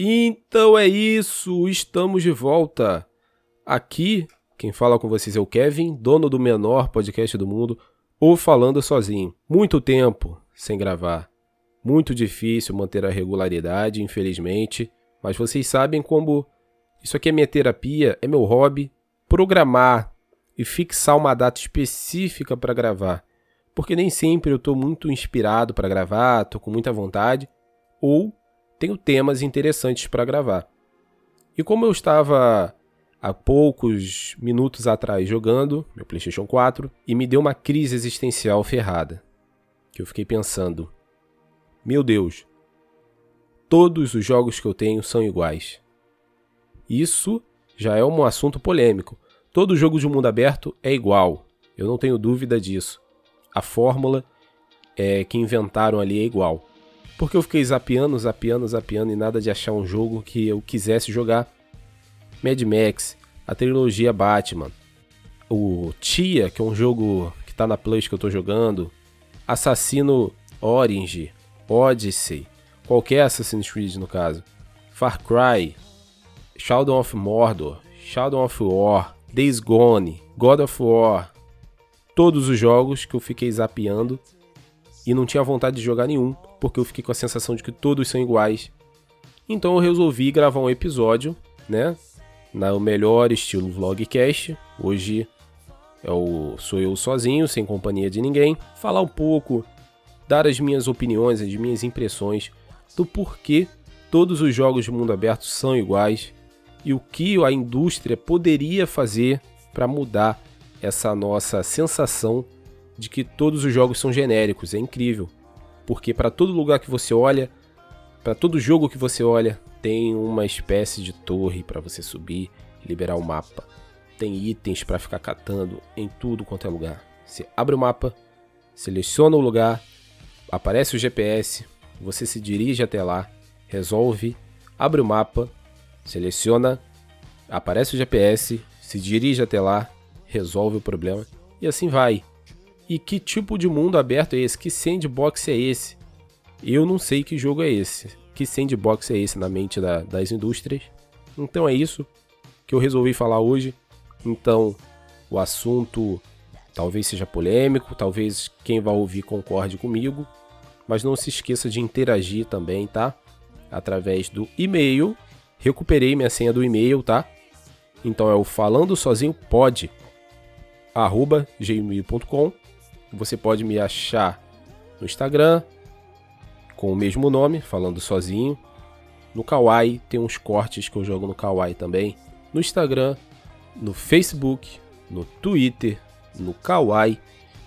Então é isso, estamos de volta. Aqui, quem fala com vocês é o Kevin, dono do menor podcast do mundo, ou falando sozinho. Muito tempo sem gravar. Muito difícil manter a regularidade, infelizmente, mas vocês sabem como isso aqui é minha terapia, é meu hobby, programar e fixar uma data específica para gravar. Porque nem sempre eu estou muito inspirado para gravar, estou com muita vontade, ou tenho temas interessantes para gravar. E como eu estava há poucos minutos atrás jogando meu PlayStation 4 e me deu uma crise existencial ferrada, que eu fiquei pensando: meu Deus, todos os jogos que eu tenho são iguais. Isso já é um assunto polêmico. Todo jogo de mundo aberto é igual, eu não tenho dúvida disso. A fórmula é, que inventaram ali é igual. Porque eu fiquei zapeando, zapeando, zapeando e nada de achar um jogo que eu quisesse jogar. Mad Max, a trilogia Batman, o Tia, que é um jogo que tá na Plus que eu tô jogando, Assassino Orange, Odyssey, qualquer Assassin's Creed no caso, Far Cry, Shadow of Mordor, Shadow of War, Days Gone, God of War, todos os jogos que eu fiquei zapeando e não tinha vontade de jogar nenhum, porque eu fiquei com a sensação de que todos são iguais. Então eu resolvi gravar um episódio, né? No melhor estilo vlogcast. Hoje é o sou eu sozinho, sem companhia de ninguém. Falar um pouco, dar as minhas opiniões, as minhas impressões do porquê todos os jogos de mundo aberto são iguais e o que a indústria poderia fazer para mudar essa nossa sensação de que todos os jogos são genéricos. É incrível, porque para todo lugar que você olha, para todo jogo que você olha, tem uma espécie de torre para você subir e liberar o mapa. Tem itens para ficar catando em tudo quanto é lugar. Você abre o mapa, seleciona o lugar, aparece o GPS, você se dirige até lá, resolve, abre o mapa, seleciona, aparece o GPS, se dirige até lá, resolve o problema e assim vai. E que tipo de mundo aberto é esse? Que sandbox é esse? Eu não sei que jogo é esse. Que sandbox é esse na mente da, das indústrias? Então é isso que eu resolvi falar hoje. Então, o assunto talvez seja polêmico, talvez quem vai ouvir concorde comigo, mas não se esqueça de interagir também, tá? Através do e-mail. Recuperei minha senha do e-mail, tá? Então é o falando sozinho pode arroba gmail.com você pode me achar no Instagram com o mesmo nome, falando sozinho. No Kawaii tem uns cortes que eu jogo no Kawaii também. No Instagram, no Facebook, no Twitter, no Kawaii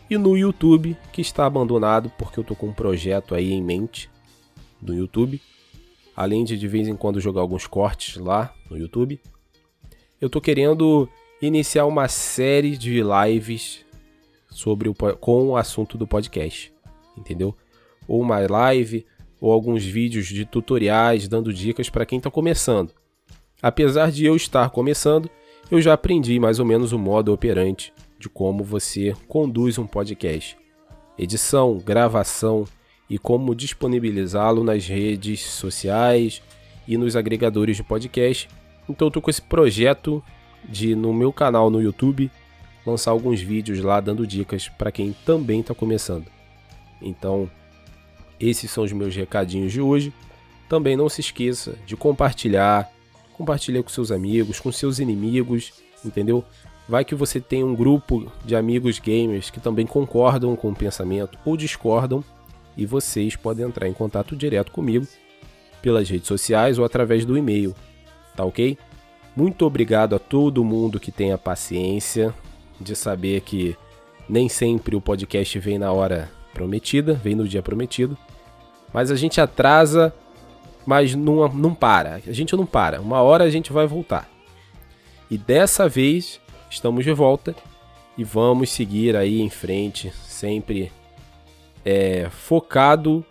e no YouTube, que está abandonado porque eu tô com um projeto aí em mente do YouTube. Além de de vez em quando jogar alguns cortes lá no YouTube. Eu tô querendo iniciar uma série de lives sobre o, com o assunto do podcast, entendeu? Ou uma live, ou alguns vídeos de tutoriais dando dicas para quem está começando. Apesar de eu estar começando, eu já aprendi mais ou menos o modo operante de como você conduz um podcast. Edição, gravação e como disponibilizá-lo nas redes sociais e nos agregadores de podcast. Então eu tô com esse projeto de no meu canal no YouTube lançar alguns vídeos lá dando dicas para quem também está começando. Então, esses são os meus recadinhos de hoje. Também não se esqueça de compartilhar, compartilhar com seus amigos, com seus inimigos, entendeu? Vai que você tem um grupo de amigos gamers que também concordam com o pensamento ou discordam e vocês podem entrar em contato direto comigo pelas redes sociais ou através do e-mail, tá ok? Muito obrigado a todo mundo que tem a paciência de saber que nem sempre o podcast vem na hora prometida, vem no dia prometido. Mas a gente atrasa, mas não, não para. A gente não para. Uma hora a gente vai voltar. E dessa vez estamos de volta e vamos seguir aí em frente, sempre é, focado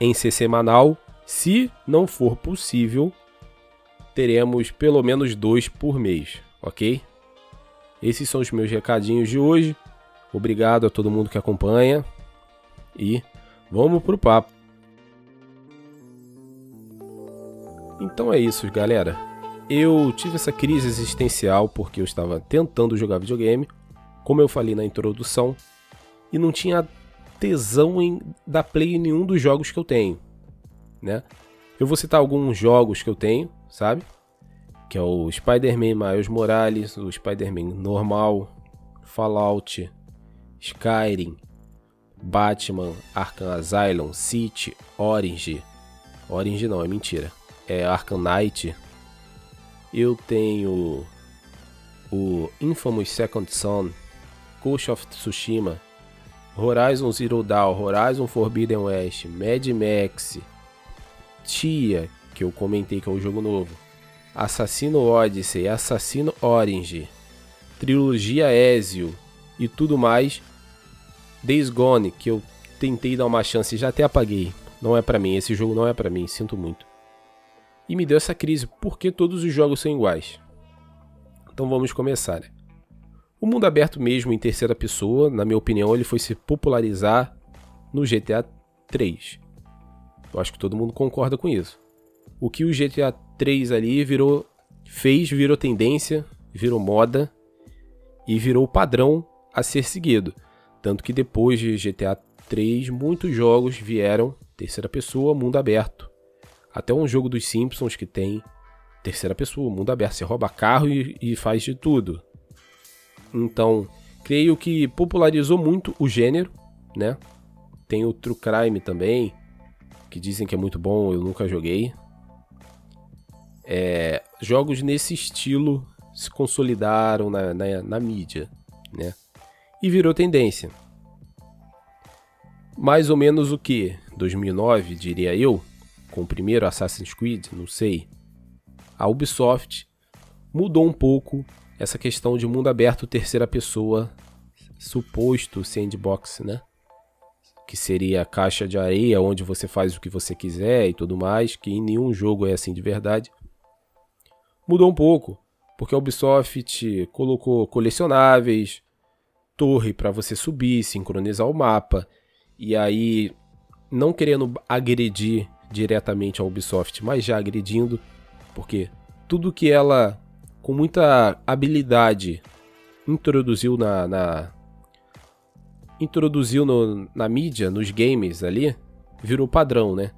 em ser semanal. Se não for possível, teremos pelo menos dois por mês, ok? Esses são os meus recadinhos de hoje. Obrigado a todo mundo que acompanha. E vamos pro papo. Então é isso, galera. Eu tive essa crise existencial porque eu estava tentando jogar videogame, como eu falei na introdução, e não tinha tesão em dar play em nenhum dos jogos que eu tenho, né? Eu vou citar alguns jogos que eu tenho, sabe? Que é o Spider-Man Miles Morales, o Spider-Man normal, Fallout, Skyrim, Batman, Arkham Asylum, City, Orange. Orange não, é mentira. É Arkham Knight. Eu tenho o Infamous Second Son, Ghost of Tsushima, Horizon Zero Dawn, Horizon Forbidden West, Mad Max, Tia, que eu comentei que é um jogo novo, Assassino Odyssey, Assassino Orange, Trilogia Ezio e tudo mais. Days Gone, que eu tentei dar uma chance e já até apaguei. Não é para mim, esse jogo não é para mim, sinto muito. E me deu essa crise, porque todos os jogos são iguais. Então vamos começar? O mundo aberto mesmo em terceira pessoa, na minha opinião, ele foi se popularizar no GTA 3. Eu acho que todo mundo concorda com isso. O que o GTA 3 ali virou fez, virou tendência, virou moda e virou padrão a ser seguido. Tanto que depois de GTA 3, muitos jogos vieram terceira pessoa, mundo aberto. Até um jogo dos Simpsons que tem terceira pessoa, mundo aberto. Você rouba carro e, e faz de tudo. Então, creio que popularizou muito o gênero, né? Tem o True Crime também, que dizem que é muito bom, eu nunca joguei. É, jogos nesse estilo se consolidaram na, na, na mídia, né? E virou tendência. Mais ou menos o que? 2009, diria eu, com o primeiro Assassin's Creed, não sei. A Ubisoft mudou um pouco essa questão de mundo aberto terceira pessoa, suposto sandbox, né? Que seria a caixa de areia onde você faz o que você quiser e tudo mais, que em nenhum jogo é assim de verdade. Mudou um pouco, porque a Ubisoft colocou colecionáveis, torre para você subir, sincronizar o mapa, e aí não querendo agredir diretamente a Ubisoft, mas já agredindo, porque tudo que ela com muita habilidade, introduziu na, na introduziu no, na mídia, nos games ali, virou padrão, né?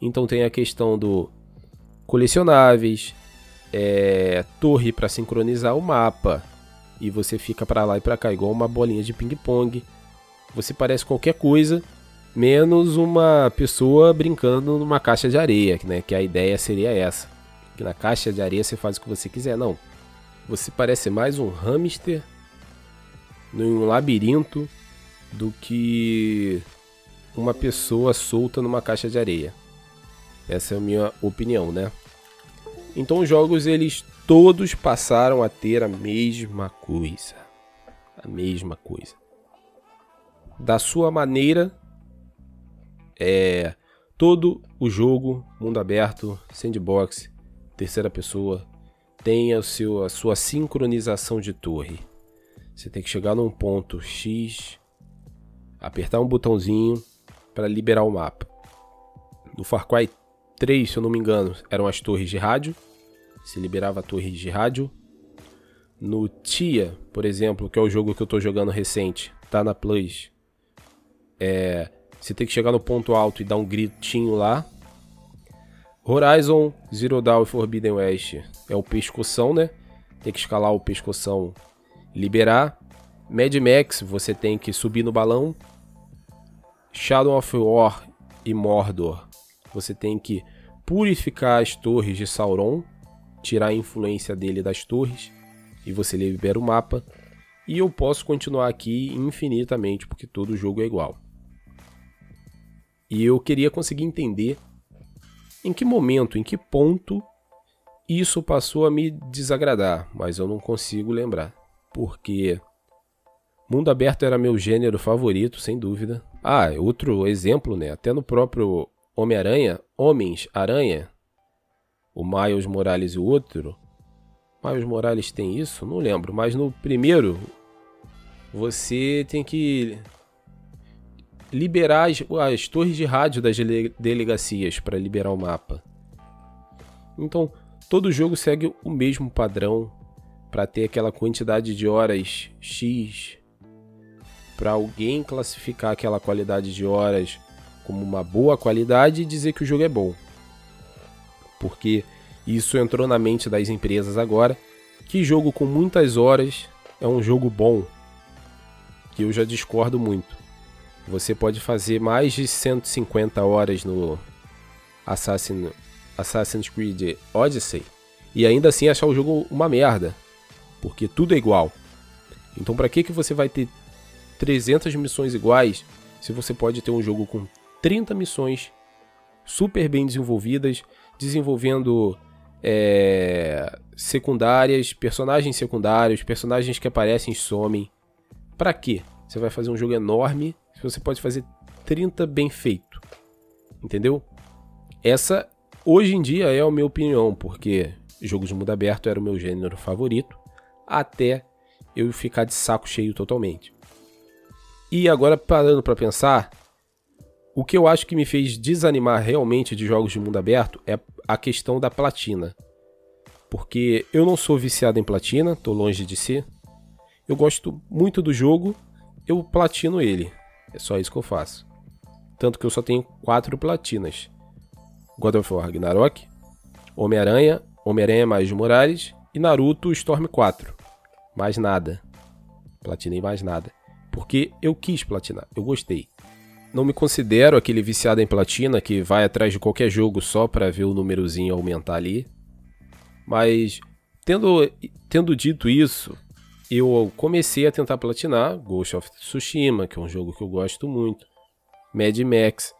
Então tem a questão do colecionáveis, é, torre para sincronizar o mapa e você fica para lá e para cá igual uma bolinha de ping pong. Você parece qualquer coisa menos uma pessoa brincando numa caixa de areia, né? Que a ideia seria essa que na caixa de areia você faz o que você quiser. Não. Você parece mais um hamster num labirinto do que uma pessoa solta numa caixa de areia. Essa é a minha opinião, né? Então os jogos eles todos passaram a ter a mesma coisa. A mesma coisa. Da sua maneira é todo o jogo mundo aberto, sandbox, terceira pessoa, tem a, seu, a sua sincronização de torre. Você tem que chegar num ponto X, apertar um botãozinho para liberar o mapa. No Far Cry 3, se eu não me engano, eram as torres de rádio. Se liberava a torre de rádio. No Tia, por exemplo, que é o jogo que eu estou jogando recente, tá na Plus. É, você tem que chegar no ponto alto e dar um gritinho lá Horizon Zero Dawn e Forbidden West é o pescoção, né? Tem que escalar o pescoção, liberar. Mad Max, você tem que subir no balão. Shadow of War e Mordor, você tem que purificar as torres de Sauron, tirar a influência dele das torres e você libera o mapa. E eu posso continuar aqui infinitamente porque todo jogo é igual. E eu queria conseguir entender em que momento, em que ponto isso passou a me desagradar, mas eu não consigo lembrar. Porque Mundo Aberto era meu gênero favorito, sem dúvida. Ah, outro exemplo, né? Até no próprio Homem-Aranha, Homens-Aranha, o Miles Morales e o outro. Miles Morales tem isso? Não lembro, mas no primeiro você tem que liberar as, as torres de rádio das delegacias para liberar o mapa. Então, todo jogo segue o mesmo padrão para ter aquela quantidade de horas X para alguém classificar aquela qualidade de horas como uma boa qualidade e dizer que o jogo é bom. Porque isso entrou na mente das empresas agora, que jogo com muitas horas é um jogo bom. Que eu já discordo muito. Você pode fazer mais de 150 horas no Assassin, Assassin's Creed Odyssey e ainda assim achar o jogo uma merda, porque tudo é igual. Então para que que você vai ter 300 missões iguais se você pode ter um jogo com 30 missões super bem desenvolvidas, desenvolvendo é, secundárias, personagens secundários, personagens que aparecem e somem. Para quê? Você vai fazer um jogo enorme se você pode fazer 30 bem feito. Entendeu? Essa hoje em dia é a minha opinião, porque jogos de mundo aberto era o meu gênero favorito, até eu ficar de saco cheio totalmente. E agora parando para pensar, o que eu acho que me fez desanimar realmente de jogos de mundo aberto é a questão da platina. Porque eu não sou viciado em platina, tô longe de ser. Eu gosto muito do jogo, eu platino ele. É só isso que eu faço. Tanto que eu só tenho quatro platinas. God of War Ragnarok, Homem-Aranha, Homem-Aranha mais Morales e Naruto Storm 4. Mais nada. Platinei mais nada. Porque eu quis platinar, eu gostei. Não me considero aquele viciado em platina que vai atrás de qualquer jogo só para ver o númerozinho aumentar ali. Mas, tendo, tendo dito isso, eu comecei a tentar platinar Ghost of Tsushima, que é um jogo que eu gosto muito. Mad Max,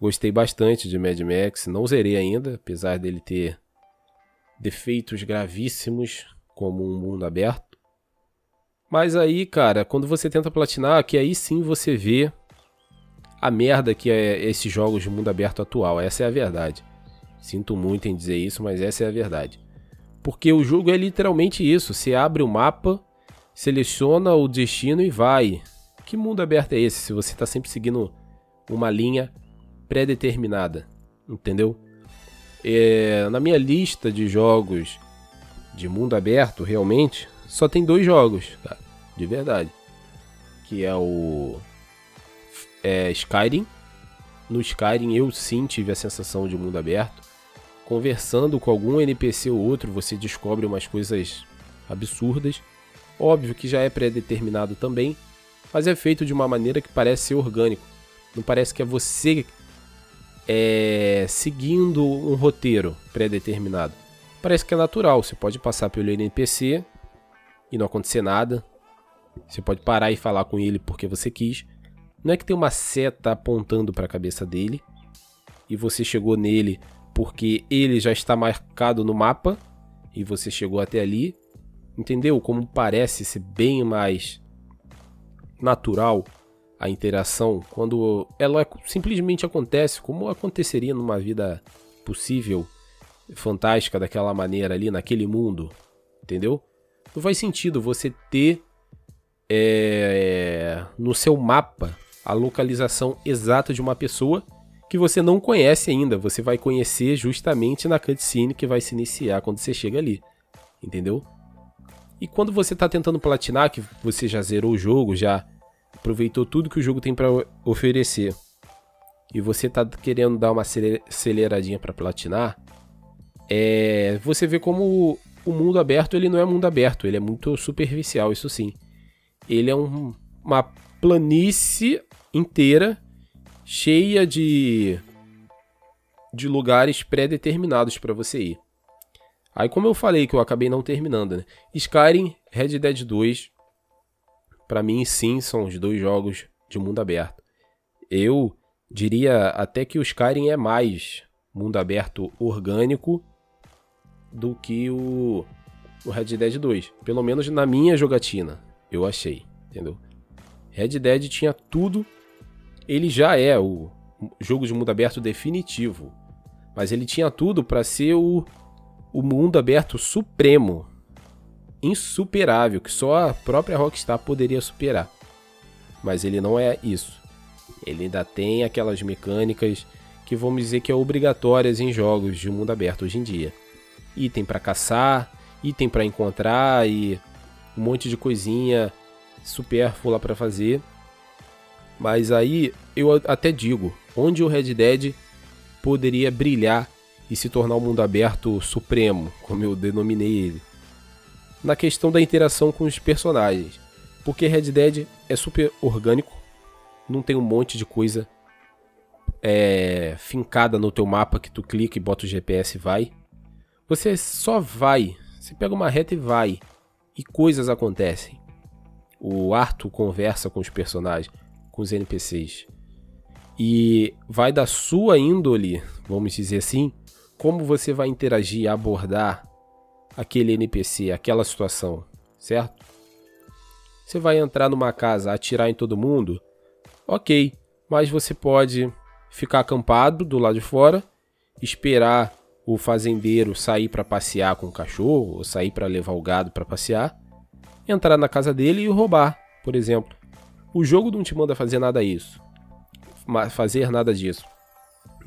gostei bastante de Mad Max, não zerei ainda, apesar dele ter defeitos gravíssimos, como um mundo aberto. Mas aí, cara, quando você tenta platinar, que aí sim você vê a merda que é esses jogos de mundo aberto atual. Essa é a verdade. Sinto muito em dizer isso, mas essa é a verdade. Porque o jogo é literalmente isso. Você abre o mapa, seleciona o destino e vai. Que mundo aberto é esse se você está sempre seguindo uma linha pré-determinada? Entendeu? É, na minha lista de jogos de mundo aberto, realmente, só tem dois jogos, cara, de verdade. Que é o é, Skyrim. No Skyrim eu sim tive a sensação de mundo aberto conversando com algum NPC ou outro, você descobre umas coisas absurdas. Óbvio que já é pré-determinado também, mas é feito de uma maneira que parece ser orgânico. Não parece que é você é, seguindo um roteiro pré-determinado. Parece que é natural. Você pode passar pelo NPC e não acontecer nada. Você pode parar e falar com ele porque você quis. Não é que tem uma seta apontando para a cabeça dele e você chegou nele porque ele já está marcado no mapa e você chegou até ali. Entendeu? Como parece ser bem mais natural a interação quando ela simplesmente acontece, como aconteceria numa vida possível, fantástica daquela maneira ali, naquele mundo. Entendeu? Não faz sentido você ter é, no seu mapa a localização exata de uma pessoa que você não conhece ainda. Você vai conhecer justamente na cutscene que vai se iniciar quando você chega ali. Entendeu? E quando você está tentando platinar, que você já zerou o jogo, já aproveitou tudo que o jogo tem para oferecer, e você está querendo dar uma aceleradinha para platinar, é, você vê como o mundo aberto ele não é mundo aberto, ele é muito superficial, isso sim. Ele é um, uma planície inteira cheia de de lugares pré-determinados para você ir. Aí como eu falei que eu acabei não terminando, né? Skyrim, Red Dead 2, para mim sim são os dois jogos de mundo aberto. Eu diria até que o Skyrim é mais mundo aberto orgânico do que o, o Red Dead 2, pelo menos na minha jogatina, eu achei, entendeu? Red Dead tinha tudo ele já é o jogo de mundo aberto definitivo. Mas ele tinha tudo para ser o, o mundo aberto supremo, insuperável, que só a própria Rockstar poderia superar. Mas ele não é isso. Ele ainda tem aquelas mecânicas que vamos dizer que é obrigatórias em jogos de mundo aberto hoje em dia. item para caçar, item para encontrar e um monte de coisinha supérflua para fazer. Mas aí eu até digo, onde o Red Dead poderia brilhar e se tornar um mundo aberto supremo, como eu denominei ele. Na questão da interação com os personagens. Porque Red Dead é super orgânico, não tem um monte de coisa é, fincada no teu mapa que tu clica e bota o GPS e vai. Você só vai, você pega uma reta e vai, e coisas acontecem. O Arthur conversa com os personagens, com os NPCs. E vai da sua índole, vamos dizer assim, como você vai interagir, abordar aquele NPC, aquela situação, certo? Você vai entrar numa casa, atirar em todo mundo? Ok, mas você pode ficar acampado do lado de fora, esperar o fazendeiro sair para passear com o cachorro, ou sair para levar o gado para passear, entrar na casa dele e roubar, por exemplo. O jogo não te manda fazer nada disso. Fazer nada disso.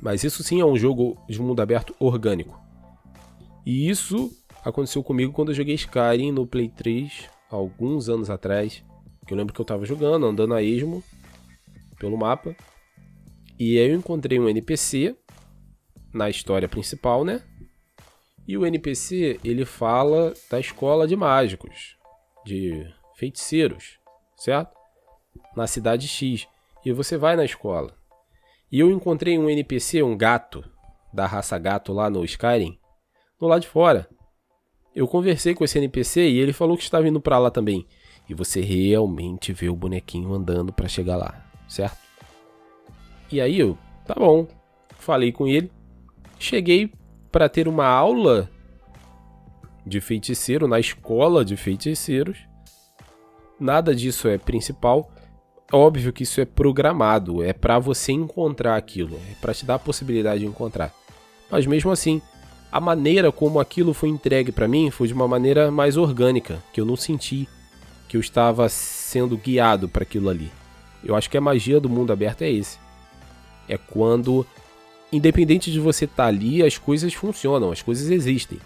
Mas isso sim é um jogo de mundo aberto orgânico. E isso aconteceu comigo quando eu joguei Skyrim no Play 3, alguns anos atrás. Que eu lembro que eu tava jogando, andando a esmo pelo mapa. E aí eu encontrei um NPC na história principal, né? E o NPC, ele fala da escola de mágicos, de feiticeiros, certo? Na cidade X. E você vai na escola. E eu encontrei um NPC, um gato, da raça gato lá no Skyrim, no lado de fora. Eu conversei com esse NPC e ele falou que estava indo para lá também. E você realmente vê o bonequinho andando para chegar lá, certo? E aí eu, tá bom, falei com ele, cheguei para ter uma aula de feiticeiro na escola de feiticeiros. Nada disso é principal, óbvio que isso é programado, é para você encontrar aquilo, é para te dar a possibilidade de encontrar. Mas mesmo assim, a maneira como aquilo foi entregue para mim foi de uma maneira mais orgânica, que eu não senti que eu estava sendo guiado para aquilo ali. Eu acho que a magia do mundo aberto é esse. É quando independente de você estar tá ali, as coisas funcionam, as coisas existem.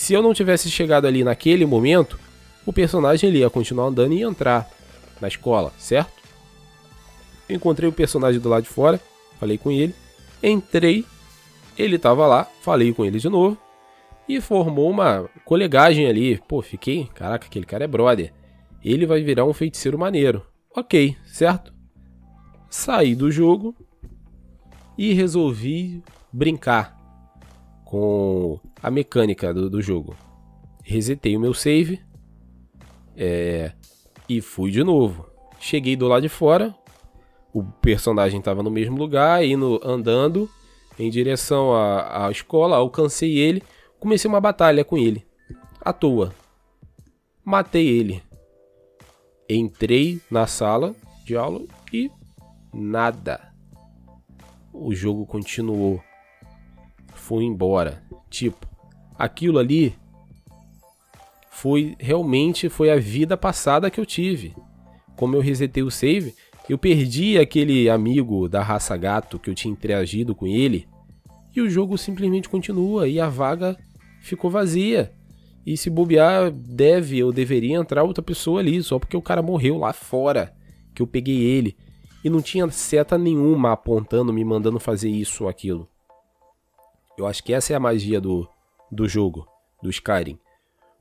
Se eu não tivesse chegado ali naquele momento, o personagem ele ia continuar andando e entrar na escola, certo? encontrei o personagem do lado de fora, falei com ele, entrei, ele tava lá, falei com ele de novo e formou uma colegagem ali. Pô, fiquei, caraca, aquele cara é brother. Ele vai virar um feiticeiro maneiro. Ok, certo? Saí do jogo e resolvi brincar com a mecânica do, do jogo. Resetei o meu save é, e fui de novo. Cheguei do lado de fora, o personagem estava no mesmo lugar, indo andando em direção à, à escola, alcancei ele, comecei uma batalha com ele, à toa. Matei ele. Entrei na sala de aula e nada. O jogo continuou. Fui embora. Tipo, aquilo ali foi realmente foi a vida passada que eu tive. Como eu resetei o save, eu perdi aquele amigo da raça gato que eu tinha interagido com ele e o jogo simplesmente continua e a vaga ficou vazia. E se bobear, deve ou deveria entrar outra pessoa ali, só porque o cara morreu lá fora, que eu peguei ele. E não tinha seta nenhuma apontando, me mandando fazer isso ou aquilo. Eu acho que essa é a magia do, do jogo, do Skyrim.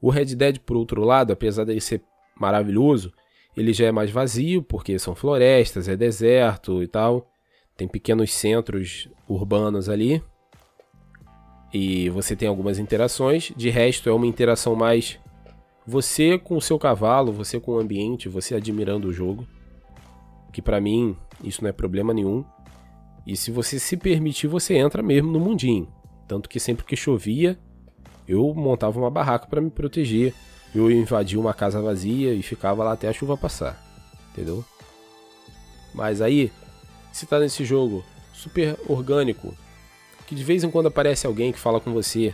O Red Dead, por outro lado, apesar dele ser maravilhoso, ele já é mais vazio, porque são florestas, é deserto e tal. Tem pequenos centros urbanos ali. E você tem algumas interações. De resto, é uma interação mais você com o seu cavalo, você com o ambiente, você admirando o jogo. Que para mim, isso não é problema nenhum. E se você se permitir, você entra mesmo no mundinho. Tanto que sempre que chovia, eu montava uma barraca para me proteger eu invadia uma casa vazia e ficava lá até a chuva passar. Entendeu? Mas aí, se tá nesse jogo super orgânico, que de vez em quando aparece alguém que fala com você,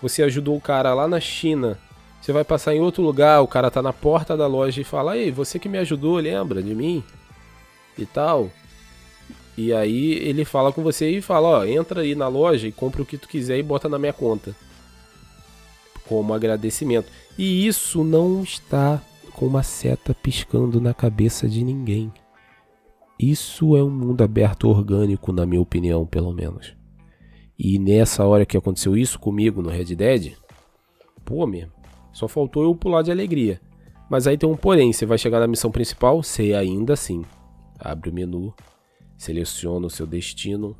você ajudou o cara lá na China, você vai passar em outro lugar, o cara tá na porta da loja e fala: Ei, você que me ajudou, lembra de mim? E tal. E aí ele fala com você e fala: Ó, entra aí na loja e compra o que tu quiser e bota na minha conta. Como agradecimento. E isso não está com uma seta piscando na cabeça de ninguém. Isso é um mundo aberto orgânico, na minha opinião, pelo menos. E nessa hora que aconteceu isso comigo no Red Dead, pô, mesmo, só faltou eu pular de alegria. Mas aí tem um porém, você vai chegar na missão principal, você ainda assim abre o menu, seleciona o seu destino,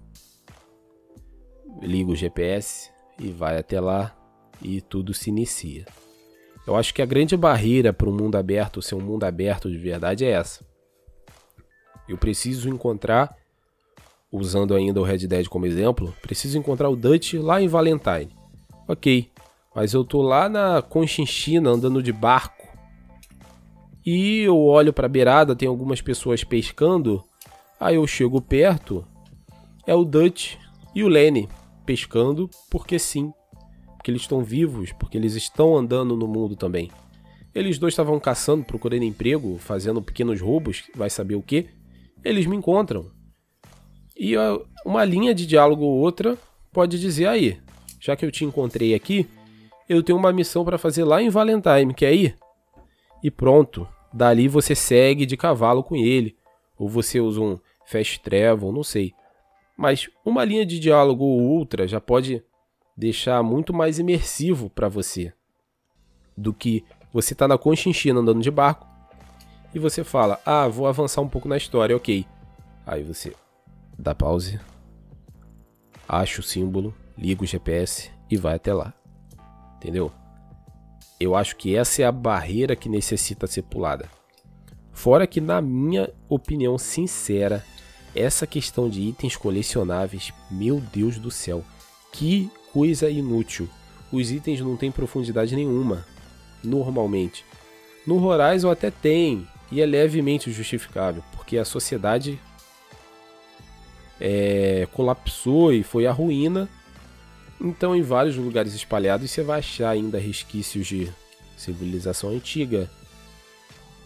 liga o GPS e vai até lá e tudo se inicia. Eu acho que a grande barreira para um mundo aberto ser um mundo aberto de verdade é essa. Eu preciso encontrar, usando ainda o Red Dead como exemplo, preciso encontrar o Dutch lá em Valentine. Ok, mas eu tô lá na Conchinchina andando de barco e eu olho para a beirada, tem algumas pessoas pescando. Aí eu chego perto, é o Dutch e o Lenny pescando, porque sim, porque eles estão vivos, porque eles estão andando no mundo também. Eles dois estavam caçando, procurando emprego, fazendo pequenos roubos, vai saber o que. Eles me encontram. E uma linha de diálogo ou outra pode dizer aí, já que eu te encontrei aqui, eu tenho uma missão para fazer lá em Valentine, quer ir? E pronto, dali você segue de cavalo com ele, ou você usa um fast travel, não sei. Mas uma linha de diálogo ou outra já pode deixar muito mais imersivo para você do que você tá na Conchinchina andando de barco e você fala: "Ah, vou avançar um pouco na história, OK". Aí você dá pause, acha o símbolo, liga o GPS e vai até lá. Entendeu? Eu acho que essa é a barreira que necessita ser pulada. Fora que, na minha opinião sincera, essa questão de itens colecionáveis, meu Deus do céu, que coisa inútil. Os itens não têm profundidade nenhuma, normalmente. No Horizon até tem, e é levemente justificável, porque a sociedade é, colapsou e foi a ruína então, em vários lugares espalhados, você vai achar ainda resquícios de civilização antiga,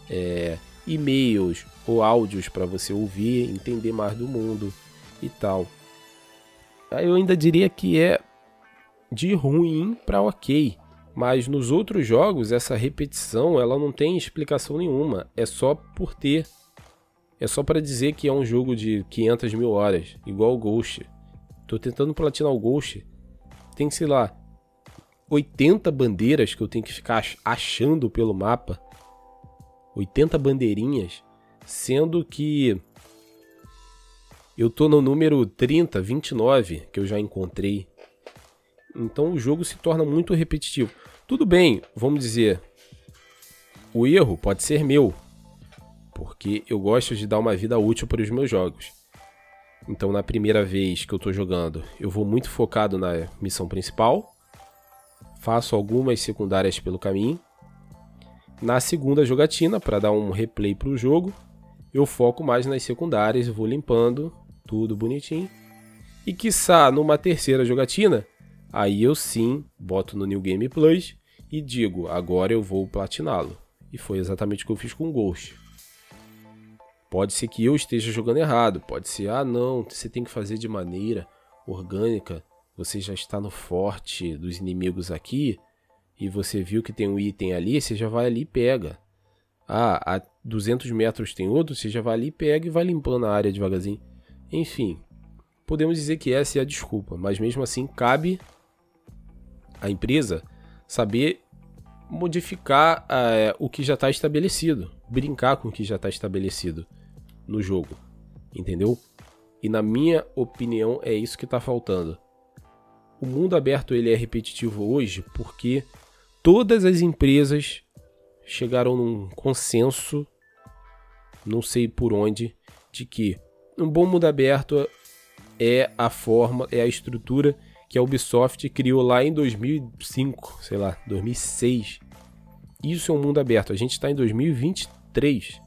é, e-mails ou áudios para você ouvir, entender mais do mundo e tal. Eu ainda diria que é de ruim para ok, mas nos outros jogos essa repetição ela não tem explicação nenhuma, é só por ter. É só para dizer que é um jogo de 500 mil horas, igual o Ghost. Tô tentando platinar o Ghost tem, sei lá, 80 bandeiras que eu tenho que ficar achando pelo mapa. 80 bandeirinhas, sendo que eu tô no número 30, 29 que eu já encontrei. Então o jogo se torna muito repetitivo. Tudo bem, vamos dizer, o erro pode ser meu, porque eu gosto de dar uma vida útil para os meus jogos. Então, na primeira vez que eu tô jogando, eu vou muito focado na missão principal, faço algumas secundárias pelo caminho. Na segunda jogatina, para dar um replay pro jogo, eu foco mais nas secundárias, vou limpando tudo bonitinho. E quiçá numa terceira jogatina, aí eu sim boto no New Game Plus e digo, agora eu vou platiná-lo. E foi exatamente o que eu fiz com o Ghost. Pode ser que eu esteja jogando errado, pode ser, ah, não, você tem que fazer de maneira orgânica, você já está no forte dos inimigos aqui e você viu que tem um item ali, você já vai ali e pega. Ah, a 200 metros tem outro, você já vai ali e pega e vai limpando a área devagarzinho. Enfim, podemos dizer que essa é a desculpa, mas mesmo assim cabe à empresa saber modificar uh, o que já está estabelecido, brincar com o que já está estabelecido no jogo, entendeu? E na minha opinião é isso que está faltando. O mundo aberto ele é repetitivo hoje porque todas as empresas chegaram num consenso, não sei por onde, de que um bom mundo aberto é a forma, é a estrutura que a Ubisoft criou lá em 2005, sei lá, 2006. Isso é um mundo aberto. A gente está em 2023.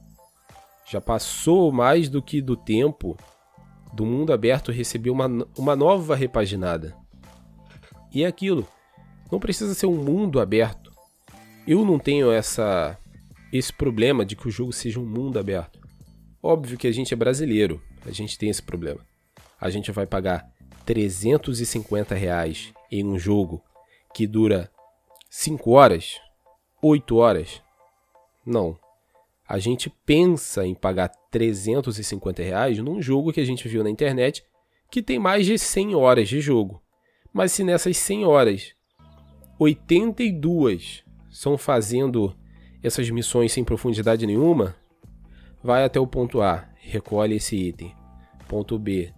Já passou mais do que do tempo do mundo aberto receber uma, uma nova repaginada. E é aquilo. Não precisa ser um mundo aberto. Eu não tenho essa esse problema de que o jogo seja um mundo aberto. Óbvio que a gente é brasileiro, a gente tem esse problema. A gente vai pagar 350 reais em um jogo que dura 5 horas? 8 horas? Não. A gente pensa em pagar 350 reais num jogo que a gente viu na internet que tem mais de 100 horas de jogo. Mas se nessas 100 horas, 82 são fazendo essas missões sem profundidade nenhuma, vai até o ponto A, recolhe esse item. Ponto B,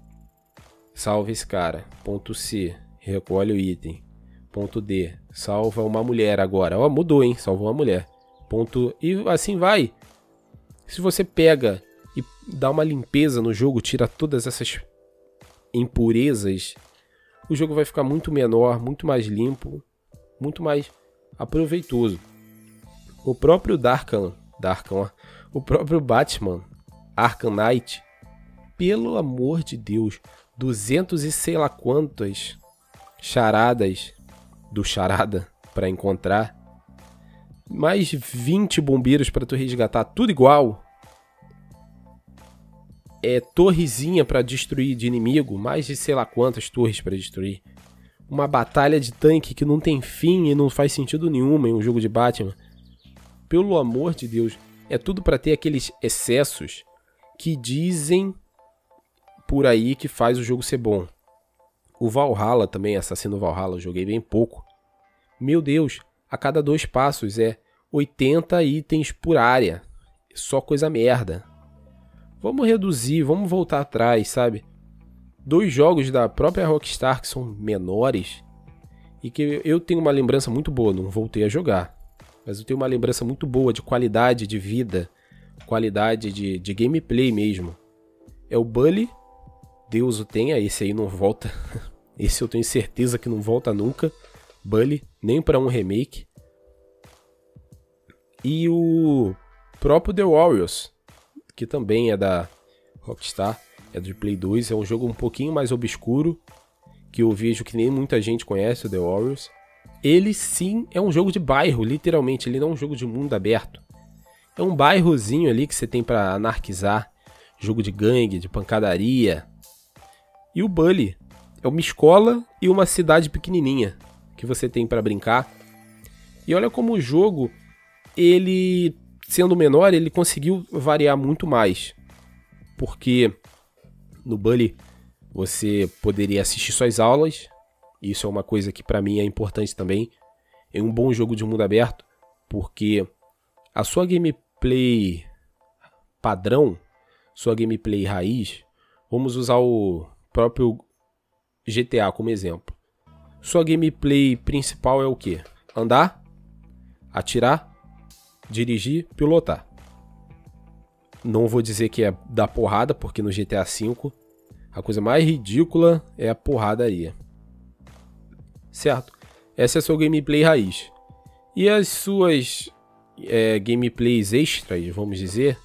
salva esse cara. Ponto C, recolhe o item. Ponto D, salva uma mulher agora. Ó, oh, mudou, hein? Salvou uma mulher. Ponto e assim vai. Se você pega e dá uma limpeza no jogo, tira todas essas impurezas, o jogo vai ficar muito menor, muito mais limpo, muito mais aproveitoso. O próprio Darkan, Darkan, o próprio Batman, Arkham Knight, pelo amor de Deus, 200 e sei lá quantas charadas do charada para encontrar, mais 20 bombeiros para tu resgatar, tudo igual. É torrezinha para destruir de inimigo, mais de sei lá quantas torres para destruir. Uma batalha de tanque que não tem fim e não faz sentido nenhum em um jogo de Batman. Pelo amor de Deus, é tudo para ter aqueles excessos que dizem por aí que faz o jogo ser bom. O Valhalla também, Assassino Valhalla, eu joguei bem pouco. Meu Deus, a cada dois passos é 80 itens por área. Só coisa merda. Vamos reduzir, vamos voltar atrás, sabe? Dois jogos da própria Rockstar que são menores e que eu tenho uma lembrança muito boa, não voltei a jogar, mas eu tenho uma lembrança muito boa de qualidade de vida, qualidade de, de gameplay mesmo. É o Bully, Deus o tenha, esse aí não volta, esse eu tenho certeza que não volta nunca. Bully, nem para um remake. E o próprio The Warriors, que também é da Rockstar, é do Play 2, é um jogo um pouquinho mais obscuro, que eu vejo que nem muita gente conhece, o The Warriors. Ele sim é um jogo de bairro, literalmente, ele não é um jogo de mundo aberto. É um bairrozinho ali que você tem para anarquizar, jogo de gangue, de pancadaria. E o Bully é uma escola e uma cidade pequenininha que você tem para brincar. E olha como o jogo, ele sendo menor, ele conseguiu variar muito mais. Porque no Bully você poderia assistir suas aulas. Isso é uma coisa que para mim é importante também. É um bom jogo de mundo aberto, porque a sua gameplay padrão, sua gameplay raiz, vamos usar o próprio GTA como exemplo. Sua gameplay principal é o que? Andar, atirar, dirigir, pilotar. Não vou dizer que é dar porrada, porque no GTA V a coisa mais ridícula é a porradaria. Certo? Essa é a sua gameplay raiz. E as suas é, gameplays extras, vamos dizer,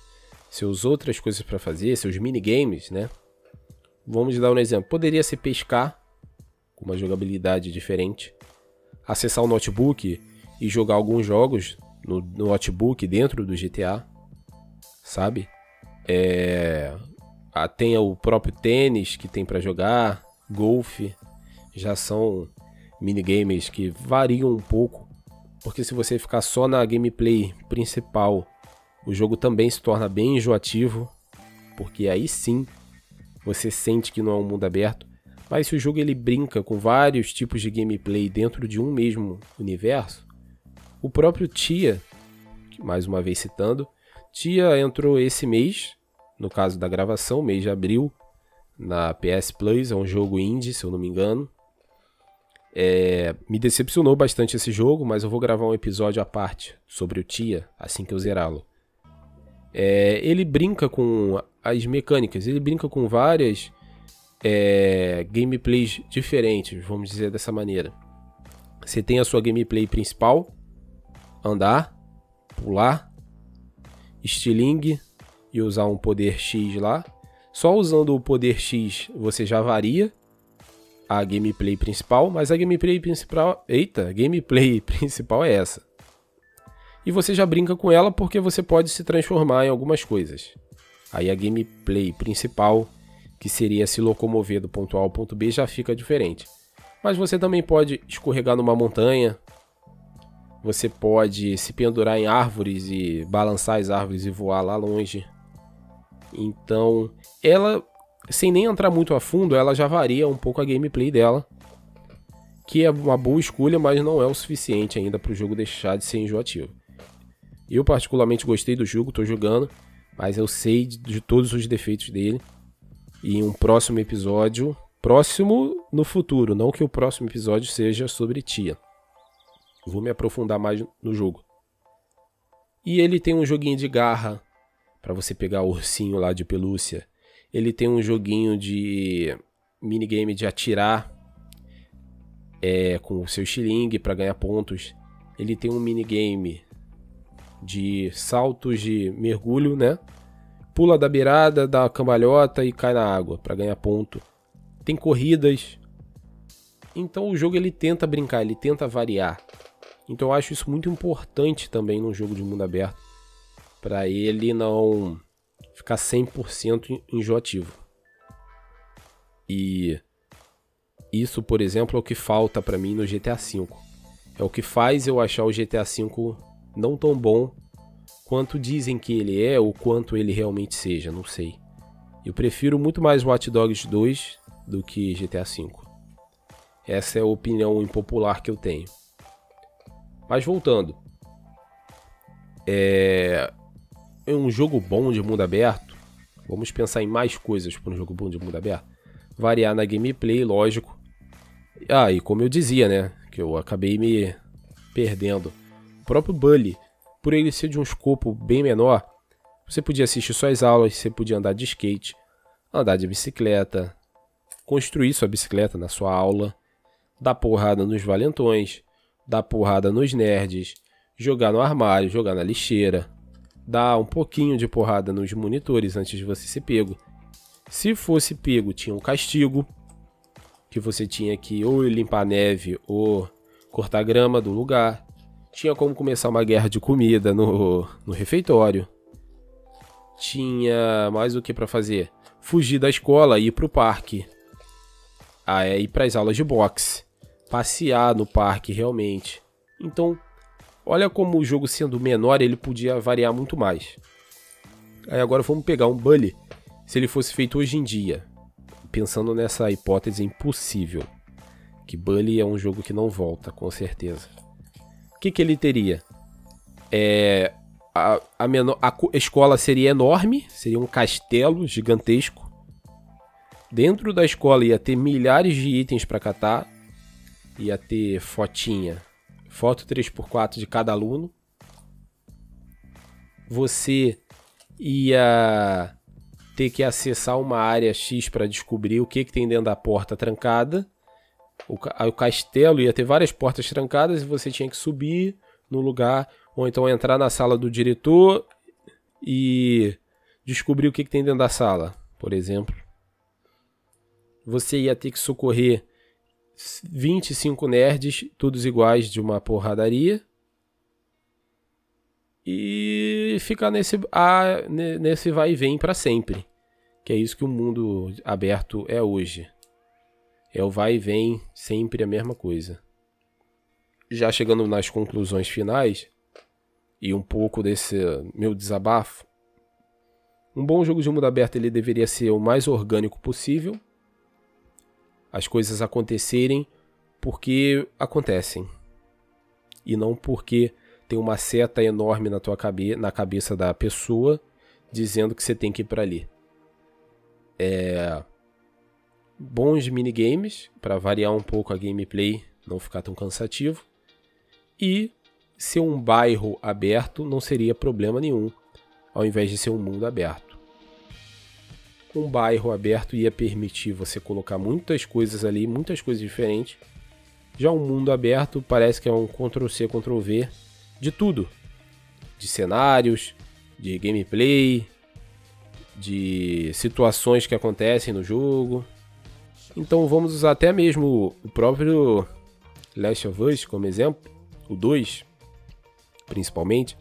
seus outras coisas para fazer, seus minigames, né? Vamos dar um exemplo. Poderia ser pescar, com uma jogabilidade diferente. Acessar o notebook e jogar alguns jogos no, no notebook dentro do GTA, sabe? É, tem o próprio tênis que tem para jogar, golfe, já são minigames que variam um pouco, porque se você ficar só na gameplay principal, o jogo também se torna bem enjoativo, porque aí sim você sente que não é um mundo aberto. Mas se o jogo ele brinca com vários tipos de gameplay dentro de um mesmo universo, o próprio Tia, mais uma vez citando, Tia entrou esse mês, no caso da gravação, mês de abril, na PS Plus, é um jogo indie, se eu não me engano. É, me decepcionou bastante esse jogo, mas eu vou gravar um episódio à parte sobre o Tia assim que eu zerá-lo. É, ele brinca com as mecânicas, ele brinca com várias é, gameplays diferentes, vamos dizer dessa maneira. Você tem a sua gameplay principal, andar, pular, estilingue e usar um poder X lá. Só usando o poder X você já varia a gameplay principal, mas a gameplay principal, eita, a gameplay principal é essa. E você já brinca com ela porque você pode se transformar em algumas coisas. Aí a gameplay principal que seria se locomover do ponto A ao ponto B, já fica diferente. Mas você também pode escorregar numa montanha, Você pode se pendurar em árvores e balançar as árvores e voar lá longe. Então, ela, sem nem entrar muito a fundo, ela já varia um pouco a gameplay dela. Que é uma boa escolha, mas não é o suficiente ainda para o jogo deixar de ser enjoativo. Eu particularmente gostei do jogo, estou jogando, mas eu sei de todos os defeitos dele. E em um próximo episódio, próximo no futuro, não que o próximo episódio seja sobre Tia. Vou me aprofundar mais no jogo. E ele tem um joguinho de garra para você pegar o ursinho lá de pelúcia. Ele tem um joguinho de minigame de atirar é, com o seu estilingue para ganhar pontos. Ele tem um minigame de saltos de mergulho, né? Pula da beirada, dá cambalhota e cai na água para ganhar ponto. Tem corridas. Então o jogo ele tenta brincar, ele tenta variar. Então eu acho isso muito importante também num jogo de mundo aberto, para ele não ficar 100% enjoativo. E isso, por exemplo, é o que falta para mim no GTA V. É o que faz eu achar o GTA V não tão bom quanto dizem que ele é ou quanto ele realmente seja, não sei. Eu prefiro muito mais Watch Dogs 2 do que GTA V. Essa é a opinião impopular que eu tenho. Mas voltando. É... é um jogo bom de mundo aberto. Vamos pensar em mais coisas para um jogo bom de mundo aberto. Variar na gameplay, lógico. Ah, e como eu dizia, né? Que eu acabei me perdendo. Próprio Bully, por ele ser de um escopo bem menor, você podia assistir suas aulas, você podia andar de skate, andar de bicicleta, construir sua bicicleta na sua aula, dar porrada nos valentões, dar porrada nos nerds, jogar no armário, jogar na lixeira, dar um pouquinho de porrada nos monitores antes de você ser pego. Se fosse pego, tinha um castigo, que você tinha que ou limpar neve ou cortar grama do lugar. Tinha como começar uma guerra de comida no, no refeitório. Tinha mais o que para fazer? Fugir da escola e ir pro parque. Ah, é ir para as aulas de boxe passear no parque realmente. Então, olha como o jogo sendo menor, ele podia variar muito mais. Aí agora vamos pegar um Bully, se ele fosse feito hoje em dia, pensando nessa hipótese impossível, que Bully é um jogo que não volta, com certeza. Que, que ele teria? É, a, a, menor, a escola seria enorme, seria um castelo gigantesco. Dentro da escola ia ter milhares de itens para catar, ia ter fotinha, foto 3x4 de cada aluno. Você ia ter que acessar uma área X para descobrir o que, que tem dentro da porta trancada. O, o castelo ia ter várias portas trancadas e você tinha que subir no lugar, ou então entrar na sala do diretor e descobrir o que, que tem dentro da sala, por exemplo. Você ia ter que socorrer 25 nerds, todos iguais de uma porradaria. E ficar nesse, ah, nesse vai e vem para sempre. Que é isso que o mundo aberto é hoje. É o vai e vem, sempre a mesma coisa. Já chegando nas conclusões finais, e um pouco desse meu desabafo, um bom jogo de mundo aberto ele deveria ser o mais orgânico possível as coisas acontecerem porque acontecem. E não porque tem uma seta enorme na tua cabe na cabeça da pessoa dizendo que você tem que ir para ali. É bons minigames para variar um pouco a gameplay, não ficar tão cansativo. E ser um bairro aberto não seria problema nenhum, ao invés de ser um mundo aberto um bairro aberto ia permitir você colocar muitas coisas ali, muitas coisas diferentes. Já um mundo aberto parece que é um Ctrl-C, Ctrl-V de tudo. De cenários, de gameplay, de situações que acontecem no jogo. Então vamos usar até mesmo o próprio Last of Us como exemplo, o 2, principalmente.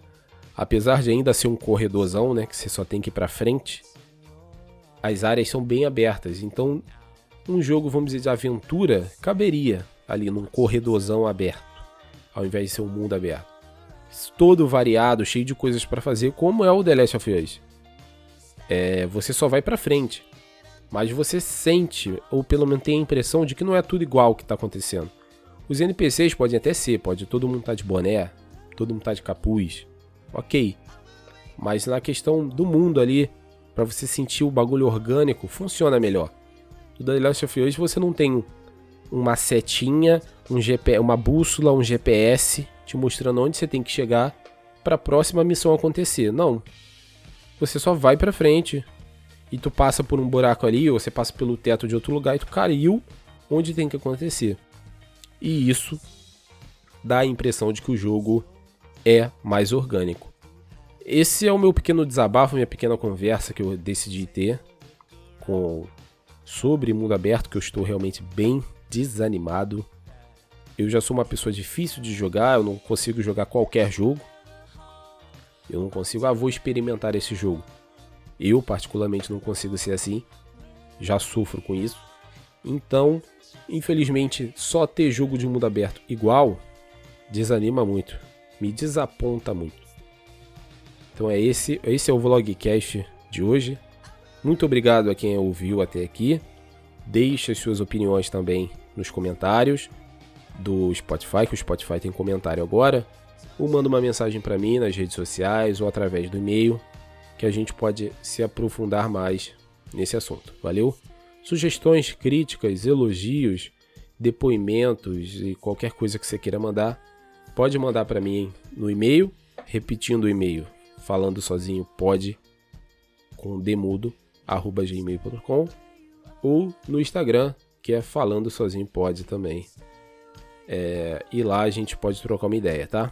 Apesar de ainda ser um corredorzão, né, que você só tem que ir para frente, as áreas são bem abertas. Então, um jogo, vamos dizer, de aventura caberia ali num corredorzão aberto, ao invés de ser um mundo aberto. todo variado, cheio de coisas para fazer, como é o The Last of Us. É, você só vai para frente, mas você sente, ou pelo menos tem a impressão de que não é tudo igual que tá acontecendo. Os NPCs podem até ser, pode todo mundo tá de boné, todo mundo tá de capuz, ok. Mas na questão do mundo ali, para você sentir o bagulho orgânico, funciona melhor. No The Last of Us você não tem uma setinha, um GP, uma bússola, um GPS te mostrando onde você tem que chegar para a próxima missão acontecer. Não. Você só vai para frente e tu passa por um buraco ali, ou você passa pelo teto de outro lugar e tu caiu onde tem que acontecer. E isso dá a impressão de que o jogo é mais orgânico. Esse é o meu pequeno desabafo, minha pequena conversa que eu decidi ter com sobre mundo aberto, que eu estou realmente bem desanimado. Eu já sou uma pessoa difícil de jogar, eu não consigo jogar qualquer jogo. Eu não consigo, ah, vou experimentar esse jogo. Eu, particularmente, não consigo ser assim. Já sofro com isso. Então, infelizmente, só ter jogo de mundo aberto igual desanima muito. Me desaponta muito. Então é esse, esse é o vlogcast de hoje. Muito obrigado a quem ouviu até aqui. Deixe as suas opiniões também nos comentários do Spotify, que o Spotify tem comentário agora, ou manda uma mensagem para mim nas redes sociais ou através do e-mail, que a gente pode se aprofundar mais nesse assunto. Valeu? Sugestões, críticas, elogios, depoimentos e qualquer coisa que você queira mandar, pode mandar para mim no e-mail, repetindo o e-mail, falando sozinho pode com demudo arroba gmail.com ou no Instagram que é Falando Sozinho Pode também. É, e lá a gente pode trocar uma ideia, tá?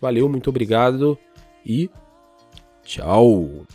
Valeu, muito obrigado e Ciao.